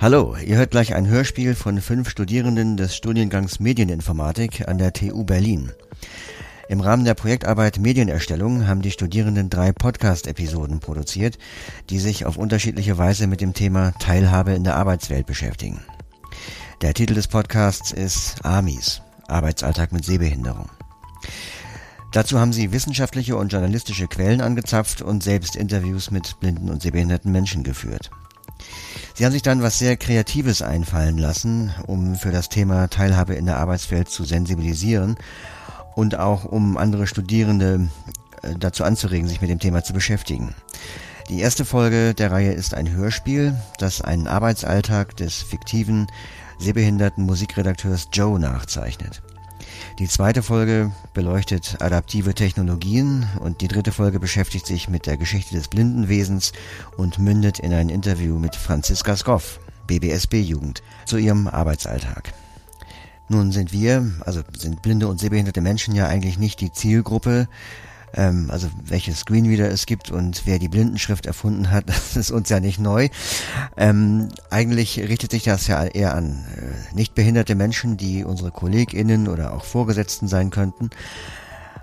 Hallo, ihr hört gleich ein Hörspiel von fünf Studierenden des Studiengangs Medieninformatik an der TU Berlin. Im Rahmen der Projektarbeit Medienerstellung haben die Studierenden drei Podcast-Episoden produziert, die sich auf unterschiedliche Weise mit dem Thema Teilhabe in der Arbeitswelt beschäftigen. Der Titel des Podcasts ist AMIS, Arbeitsalltag mit Sehbehinderung. Dazu haben sie wissenschaftliche und journalistische Quellen angezapft und selbst Interviews mit blinden und sehbehinderten Menschen geführt. Sie haben sich dann was sehr Kreatives einfallen lassen, um für das Thema Teilhabe in der Arbeitswelt zu sensibilisieren und auch um andere Studierende äh, dazu anzuregen, sich mit dem Thema zu beschäftigen. Die erste Folge der Reihe ist ein Hörspiel, das einen Arbeitsalltag des fiktiven, sehbehinderten Musikredakteurs Joe nachzeichnet. Die zweite Folge beleuchtet adaptive Technologien und die dritte Folge beschäftigt sich mit der Geschichte des Blindenwesens und mündet in ein Interview mit Franziska Skoff, BBSB-Jugend, zu ihrem Arbeitsalltag. Nun sind wir, also sind blinde und sehbehinderte Menschen ja eigentlich nicht die Zielgruppe, ähm, also welche Screenreader es gibt und wer die Blindenschrift erfunden hat, das ist uns ja nicht neu. Ähm, eigentlich richtet sich das ja eher an äh, nicht behinderte Menschen, die unsere KollegInnen oder auch Vorgesetzten sein könnten.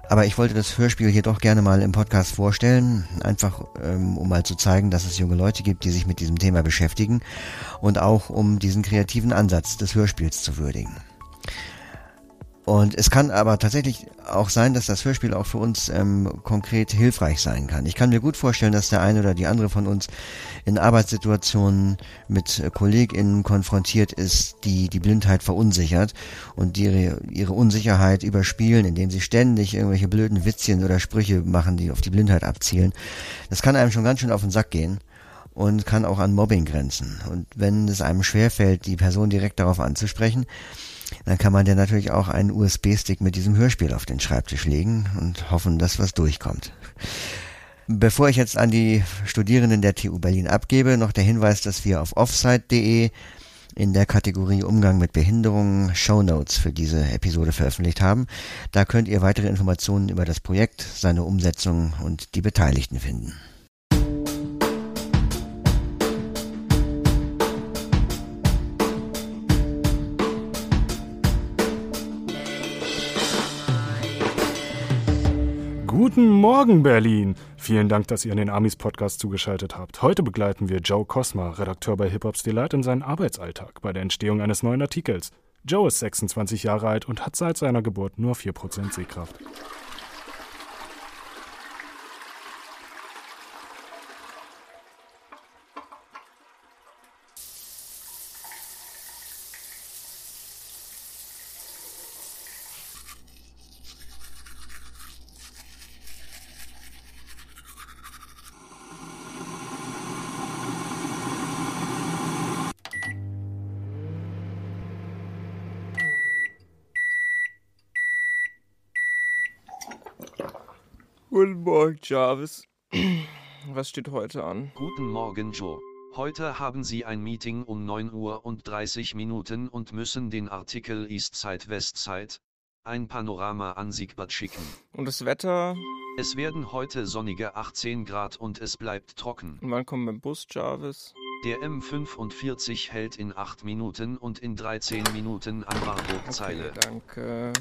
Aber ich wollte das Hörspiel hier doch gerne mal im Podcast vorstellen, einfach ähm, um mal zu zeigen, dass es junge Leute gibt, die sich mit diesem Thema beschäftigen und auch um diesen kreativen Ansatz des Hörspiels zu würdigen. Und es kann aber tatsächlich auch sein, dass das Hörspiel auch für uns ähm, konkret hilfreich sein kann. Ich kann mir gut vorstellen, dass der eine oder die andere von uns in Arbeitssituationen mit KollegInnen konfrontiert ist, die die Blindheit verunsichert und ihre, ihre Unsicherheit überspielen, indem sie ständig irgendwelche blöden Witzchen oder Sprüche machen, die auf die Blindheit abzielen. Das kann einem schon ganz schön auf den Sack gehen und kann auch an Mobbing grenzen. Und wenn es einem schwerfällt, die Person direkt darauf anzusprechen, dann kann man dir natürlich auch einen USB-Stick mit diesem Hörspiel auf den Schreibtisch legen und hoffen, dass was durchkommt. Bevor ich jetzt an die Studierenden der TU Berlin abgebe, noch der Hinweis, dass wir auf offsite.de in der Kategorie Umgang mit Behinderungen Show Notes für diese Episode veröffentlicht haben. Da könnt ihr weitere Informationen über das Projekt, seine Umsetzung und die Beteiligten finden. Guten Morgen, Berlin! Vielen Dank, dass ihr in den Amis Podcast zugeschaltet habt. Heute begleiten wir Joe Cosma, Redakteur bei Hip Hop's Delight, in seinen Arbeitsalltag bei der Entstehung eines neuen Artikels. Joe ist 26 Jahre alt und hat seit seiner Geburt nur 4% Sehkraft. Guten Morgen, Jarvis. Was steht heute an? Guten Morgen, Joe. Heute haben Sie ein Meeting um 9 Uhr und 30 Minuten und müssen den Artikel Eastside Westside, ein Panorama an Siegbad schicken. Und das Wetter? Es werden heute sonnige 18 Grad und es bleibt trocken. Und wann kommt mein Bus, Jarvis? Der M45 hält in 8 Minuten und in 13 Minuten an Warburg-Zeile. Okay, danke.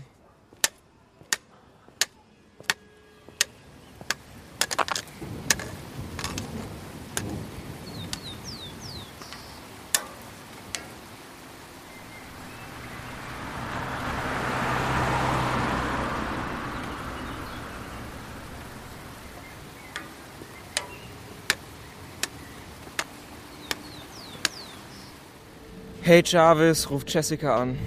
Hey Jarvis, ruft Jessica an.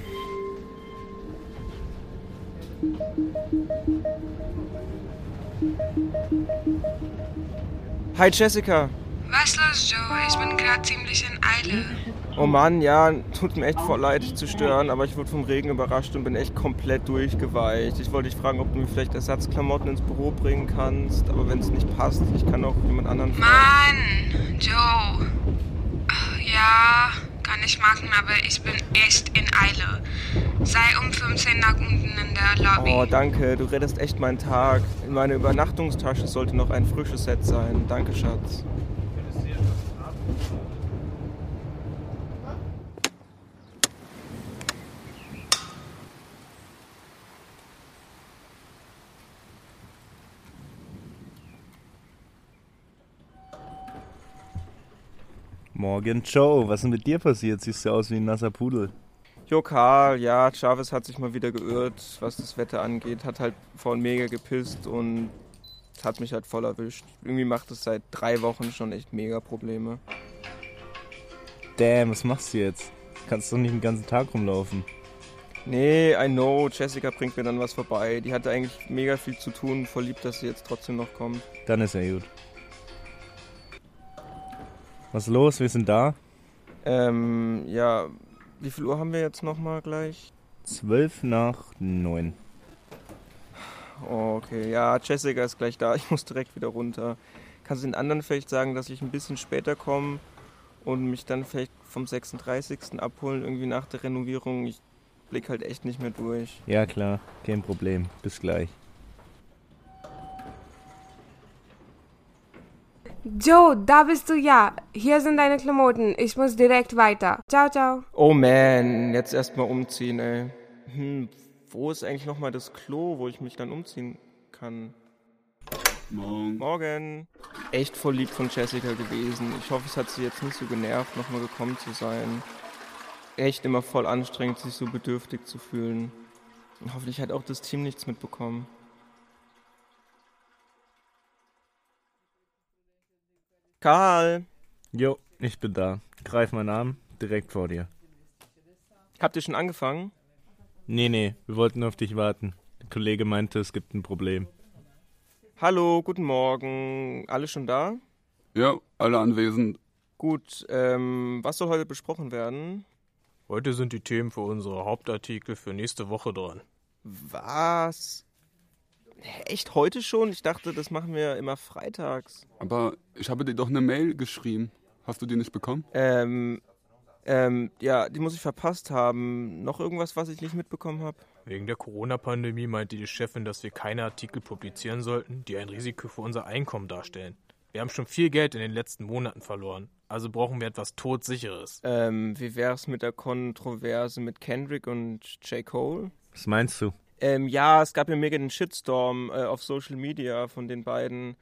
Hi Jessica. Was los, Joe? Ich bin gerade ziemlich in Eile. Oh Mann, ja, tut mir echt voll leid zu stören, aber ich wurde vom Regen überrascht und bin echt komplett durchgeweicht. Ich wollte dich fragen, ob du mir vielleicht Ersatzklamotten ins Büro bringen kannst, aber wenn es nicht passt, ich kann auch jemand anderen fragen. Mann, Joe. Ja, kann ich machen, aber ich bin echt in Eile. Sei um 15 nach unten in der Lobby. Oh, danke, du rettest echt meinen Tag. In meiner Übernachtungstasche sollte noch ein frisches Set sein. Danke, Schatz. Morgen, Joe. Was ist denn mit dir passiert? Siehst du aus wie ein nasser Pudel. Jo, Karl, ja, Chavez hat sich mal wieder geirrt, was das Wetter angeht. Hat halt vorhin mega gepisst und hat mich halt voll erwischt. Irgendwie macht es seit drei Wochen schon echt mega Probleme. Damn, was machst du jetzt? Kannst doch nicht den ganzen Tag rumlaufen. Nee, I know, Jessica bringt mir dann was vorbei. Die hatte eigentlich mega viel zu tun, voll lieb, dass sie jetzt trotzdem noch kommt. Dann ist ja gut. Was ist los? Wir sind da. Ähm, ja, wie viel Uhr haben wir jetzt nochmal gleich? Zwölf nach neun. Okay, ja, Jessica ist gleich da. Ich muss direkt wieder runter. Kannst du den anderen vielleicht sagen, dass ich ein bisschen später komme und mich dann vielleicht vom 36. abholen, irgendwie nach der Renovierung? Ich blick halt echt nicht mehr durch. Ja, klar, kein Problem. Bis gleich. Joe, da bist du ja. Hier sind deine Klamotten. Ich muss direkt weiter. Ciao, ciao. Oh man, jetzt erstmal umziehen, ey. Hm, wo ist eigentlich nochmal das Klo, wo ich mich dann umziehen kann? Morgen. Morgen. Echt voll lieb von Jessica gewesen. Ich hoffe, es hat sie jetzt nicht so genervt, nochmal gekommen zu sein. Echt immer voll anstrengend, sich so bedürftig zu fühlen. Und hoffentlich hat auch das Team nichts mitbekommen. Karl, Jo, ich bin da. Greif meinen Arm, direkt vor dir. habt ihr schon angefangen? Nee, nee, wir wollten auf dich warten. Der Kollege meinte, es gibt ein Problem. Hallo, guten Morgen. Alle schon da? Ja, alle anwesend. Gut, ähm, was soll heute besprochen werden? Heute sind die Themen für unsere Hauptartikel für nächste Woche dran. Was? Echt heute schon? Ich dachte, das machen wir immer freitags. Aber ich habe dir doch eine Mail geschrieben. Hast du die nicht bekommen? Ähm, ähm, ja, die muss ich verpasst haben. Noch irgendwas, was ich nicht mitbekommen habe? Wegen der Corona-Pandemie meinte die Chefin, dass wir keine Artikel publizieren sollten, die ein Risiko für unser Einkommen darstellen. Wir haben schon viel Geld in den letzten Monaten verloren, also brauchen wir etwas Todsicheres. Ähm, wie wär's mit der Kontroverse mit Kendrick und J. Cole? Was meinst du? Ähm, ja, es gab ja mega den Shitstorm äh, auf Social Media von den beiden,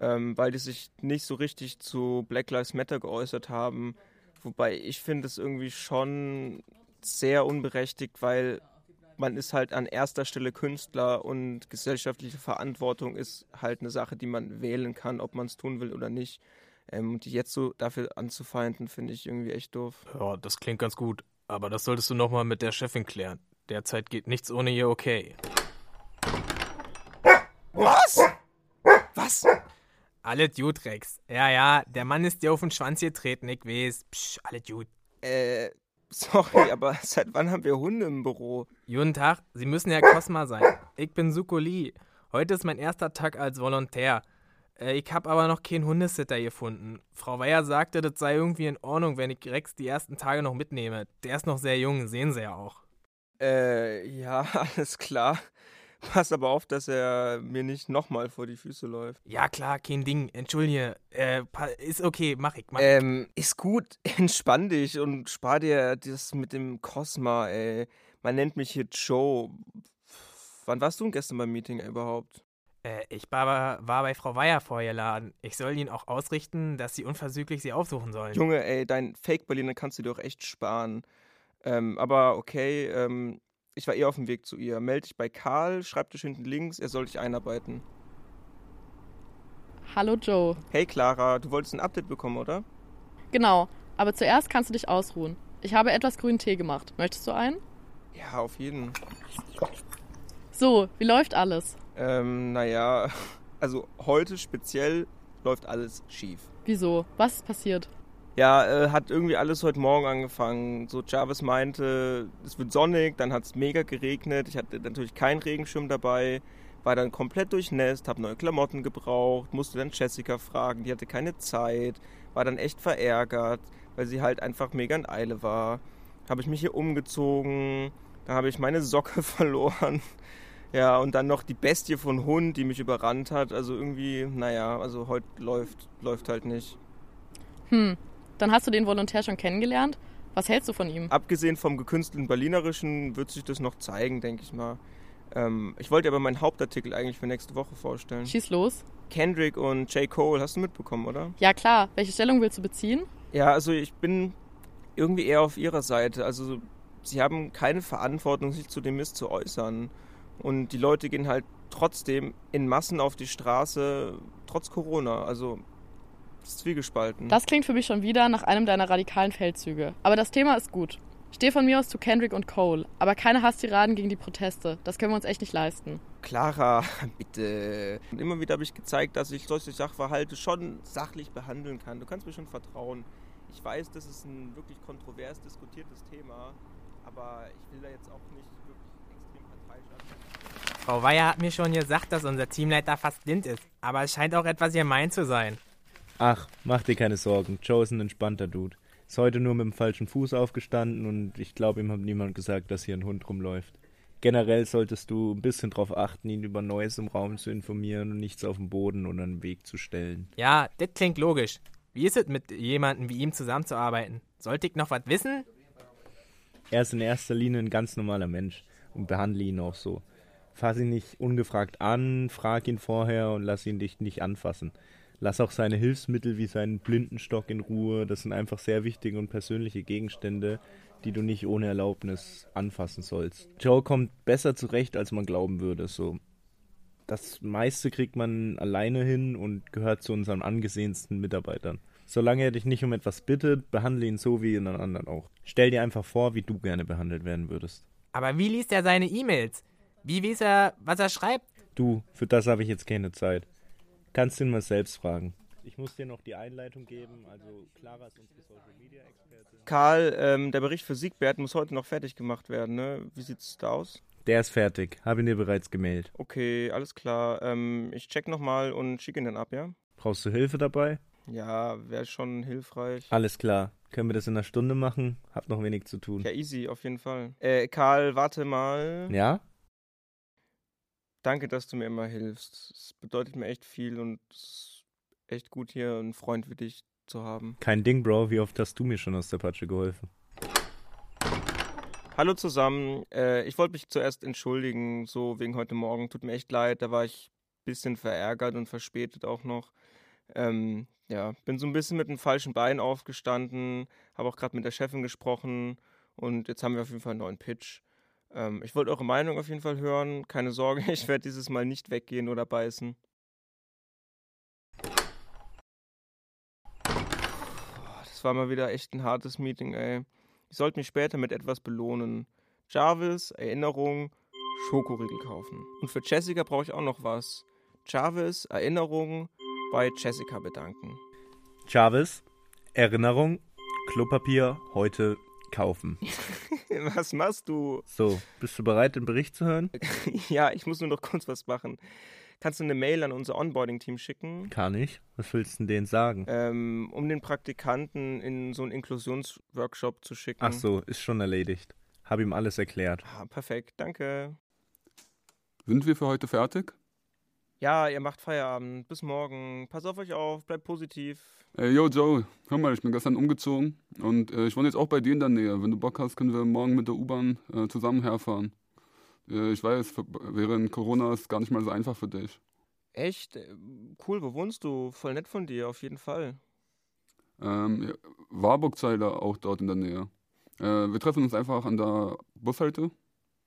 ähm, weil die sich nicht so richtig zu Black Lives Matter geäußert haben. Wobei ich finde es irgendwie schon sehr unberechtigt, weil man ist halt an erster Stelle Künstler und gesellschaftliche Verantwortung ist halt eine Sache, die man wählen kann, ob man es tun will oder nicht. Ähm, und die jetzt so dafür anzufeinden, finde ich irgendwie echt doof. Ja, das klingt ganz gut, aber das solltest du nochmal mit der Chefin klären. Derzeit geht nichts ohne ihr okay. Was? Was? Alles gut, Rex. Ja, ja, der Mann ist dir auf den Schwanz getreten, ich weiß. Psch, alles gut. Äh, sorry, aber seit wann haben wir Hunde im Büro? Guten Tag, Sie müssen Herr Cosma sein. Ich bin Sukoli. Heute ist mein erster Tag als Volontär. Äh, ich habe aber noch keinen Hundesitter gefunden. Frau Weyer sagte, das sei irgendwie in Ordnung, wenn ich Rex die ersten Tage noch mitnehme. Der ist noch sehr jung, sehen Sie ja auch. Äh, ja, alles klar. Pass aber auf, dass er mir nicht nochmal vor die Füße läuft. Ja, klar, kein Ding. Entschuldige. Äh, ist okay, mach ich. Mach ich. Ähm, ist gut, entspann dich und spar dir das mit dem Cosma, ey. Man nennt mich hier Joe. Wann warst du denn gestern beim Meeting überhaupt? Äh, ich war, war bei Frau Weyer vorgeladen. Ich soll Ihnen auch ausrichten, dass Sie unversüglich Sie aufsuchen sollen. Junge, ey, dein Fake-Berliner kannst du dir doch echt sparen. Ähm, aber okay, ähm, ich war eh auf dem Weg zu ihr. Meld dich bei Karl, Schreibtisch hinten links, er soll dich einarbeiten. Hallo Joe. Hey Clara, du wolltest ein Update bekommen, oder? Genau, aber zuerst kannst du dich ausruhen. Ich habe etwas grünen Tee gemacht. Möchtest du einen? Ja, auf jeden. So, wie läuft alles? Ähm, naja, also heute speziell läuft alles schief. Wieso? Was ist passiert? Ja, äh, hat irgendwie alles heute Morgen angefangen. So Jarvis meinte, es wird sonnig, dann hat es mega geregnet. Ich hatte natürlich keinen Regenschirm dabei, war dann komplett durchnässt, habe neue Klamotten gebraucht, musste dann Jessica fragen, die hatte keine Zeit, war dann echt verärgert, weil sie halt einfach mega in Eile war. Habe ich mich hier umgezogen, dann habe ich meine Socke verloren. Ja, und dann noch die Bestie von Hund, die mich überrannt hat. Also irgendwie, naja, also heute läuft, läuft halt nicht. Hm, dann hast du den Volontär schon kennengelernt? Was hältst du von ihm? Abgesehen vom gekünstelten Berlinerischen wird sich das noch zeigen, denke ich mal. Ähm, ich wollte aber meinen Hauptartikel eigentlich für nächste Woche vorstellen. Schieß los. Kendrick und J. Cole, hast du mitbekommen, oder? Ja klar, welche Stellung willst du beziehen? Ja, also ich bin irgendwie eher auf ihrer Seite. Also sie haben keine Verantwortung, sich zu dem Mist zu äußern. Und die Leute gehen halt trotzdem in Massen auf die Straße, trotz Corona. Also zwiegespalten. Das klingt für mich schon wieder nach einem deiner radikalen Feldzüge. Aber das Thema ist gut. Steh von mir aus zu Kendrick und Cole, aber keine Hasstiraden gegen die Proteste. Das können wir uns echt nicht leisten. Clara, bitte. Und immer wieder habe ich gezeigt, dass ich solche Sachverhalte schon sachlich behandeln kann. Du kannst mir schon vertrauen. Ich weiß, das ist ein wirklich kontrovers diskutiertes Thema, aber ich will da jetzt auch nicht wirklich extrem parteiisch sein. Frau Weyer hat mir schon gesagt, dass unser Teamleiter fast blind ist, aber es scheint auch etwas gemein zu sein. Ach, mach dir keine Sorgen. Joe ist ein entspannter Dude. Ist heute nur mit dem falschen Fuß aufgestanden und ich glaube, ihm hat niemand gesagt, dass hier ein Hund rumläuft. Generell solltest du ein bisschen darauf achten, ihn über Neues im Raum zu informieren und nichts auf den Boden oder einen Weg zu stellen. Ja, das klingt logisch. Wie ist es, mit jemandem wie ihm zusammenzuarbeiten? Sollte ich noch was wissen? Er ist in erster Linie ein ganz normaler Mensch und behandle ihn auch so. Fass ihn nicht ungefragt an, frag ihn vorher und lass ihn dich nicht anfassen. Lass auch seine Hilfsmittel wie seinen Blindenstock in Ruhe. Das sind einfach sehr wichtige und persönliche Gegenstände, die du nicht ohne Erlaubnis anfassen sollst. Joe kommt besser zurecht, als man glauben würde. So, das meiste kriegt man alleine hin und gehört zu unseren angesehensten Mitarbeitern. Solange er dich nicht um etwas bittet, behandle ihn so wie jeden anderen auch. Stell dir einfach vor, wie du gerne behandelt werden würdest. Aber wie liest er seine E-Mails? Wie weiß er, was er schreibt? Du, für das habe ich jetzt keine Zeit. Kannst du ihn mal selbst fragen. Ich muss dir noch die Einleitung geben, also Clara ist unsere Social Media Expertin. Karl, ähm, der Bericht für Siegbert muss heute noch fertig gemacht werden, ne? Wie sieht's da aus? Der ist fertig, habe ihn dir bereits gemeldet. Okay, alles klar. Ähm, ich check nochmal und schicke ihn dann ab, ja? Brauchst du Hilfe dabei? Ja, wäre schon hilfreich. Alles klar. Können wir das in einer Stunde machen? Hab noch wenig zu tun. Ja, easy, auf jeden Fall. Äh, Karl, warte mal. Ja? Danke, dass du mir immer hilfst. Es bedeutet mir echt viel und es ist echt gut, hier einen Freund wie dich zu haben. Kein Ding, Bro. Wie oft hast du mir schon aus der Patsche geholfen? Hallo zusammen. Äh, ich wollte mich zuerst entschuldigen, so wegen heute Morgen. Tut mir echt leid, da war ich ein bisschen verärgert und verspätet auch noch. Ähm, ja, bin so ein bisschen mit dem falschen Bein aufgestanden, habe auch gerade mit der Chefin gesprochen und jetzt haben wir auf jeden Fall einen neuen Pitch. Ähm, ich wollte eure Meinung auf jeden Fall hören. Keine Sorge, ich werde dieses Mal nicht weggehen oder beißen. Das war mal wieder echt ein hartes Meeting, ey. Ich sollte mich später mit etwas belohnen. Jarvis, Erinnerung, Schokoriegel kaufen. Und für Jessica brauche ich auch noch was. Jarvis, Erinnerung, bei Jessica bedanken. Jarvis, Erinnerung, Klopapier heute kaufen. was machst du? So, bist du bereit, den Bericht zu hören? ja, ich muss nur noch kurz was machen. Kannst du eine Mail an unser Onboarding-Team schicken? Kann ich. Was willst du denn denen sagen? Ähm, um den Praktikanten in so einen Inklusionsworkshop zu schicken. Ach so, ist schon erledigt. Hab ihm alles erklärt. Ah, perfekt, danke. Sind wir für heute fertig? Ja, ihr macht Feierabend. Bis morgen. Pass auf euch auf, bleibt positiv. Ey, yo, Joe, hör mal, ich bin gestern umgezogen und äh, ich wohne jetzt auch bei dir in der Nähe. Wenn du Bock hast, können wir morgen mit der U-Bahn äh, zusammen herfahren. Äh, ich weiß, während Corona ist gar nicht mal so einfach für dich. Echt? Cool, wo wohnst du? Voll nett von dir, auf jeden Fall. Ähm, ja, Warburg-Zeile auch dort in der Nähe. Äh, wir treffen uns einfach an der Bushalte.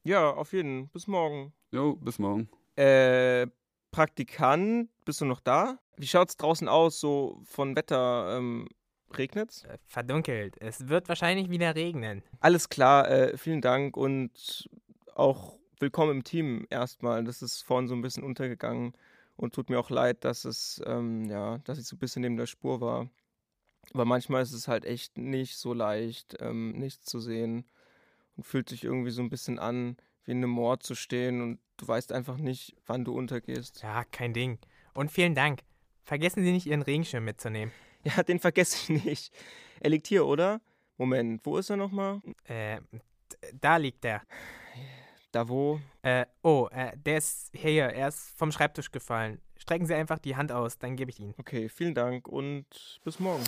Ja, auf jeden. Bis morgen. Jo, bis morgen. Äh, Praktikant, bist du noch da? Wie schaut's draußen aus, so von Wetter? Ähm, regnet's? Verdunkelt. Es wird wahrscheinlich wieder regnen. Alles klar, äh, vielen Dank und auch willkommen im Team erstmal. Das ist vorhin so ein bisschen untergegangen und tut mir auch leid, dass es, ähm, ja, dass ich so ein bisschen neben der Spur war. Aber manchmal ist es halt echt nicht so leicht, ähm, nichts zu sehen und fühlt sich irgendwie so ein bisschen an, wie in einem Mord zu stehen und du weißt einfach nicht, wann du untergehst. Ja, kein Ding. Und vielen Dank. Vergessen Sie nicht, Ihren Regenschirm mitzunehmen. Ja, den vergesse ich nicht. Er liegt hier, oder? Moment, wo ist er nochmal? Äh, da liegt er. Da wo? Äh, oh, äh, der ist hier, er ist vom Schreibtisch gefallen. Strecken Sie einfach die Hand aus, dann gebe ich ihn. Okay, vielen Dank und bis morgen.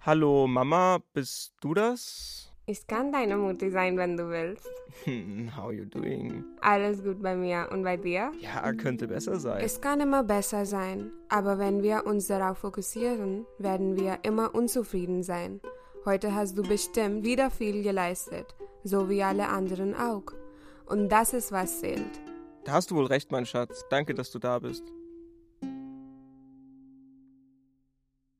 Hallo Mama, bist du das? Ich kann deine Mutti sein, wenn du willst. Hm, how you doing? Alles gut bei mir und bei dir? Ja, könnte besser sein. Es kann immer besser sein, aber wenn wir uns darauf fokussieren, werden wir immer unzufrieden sein. Heute hast du bestimmt wieder viel geleistet, so wie alle anderen auch. Und das ist, was zählt. Da hast du wohl recht, mein Schatz. Danke, dass du da bist.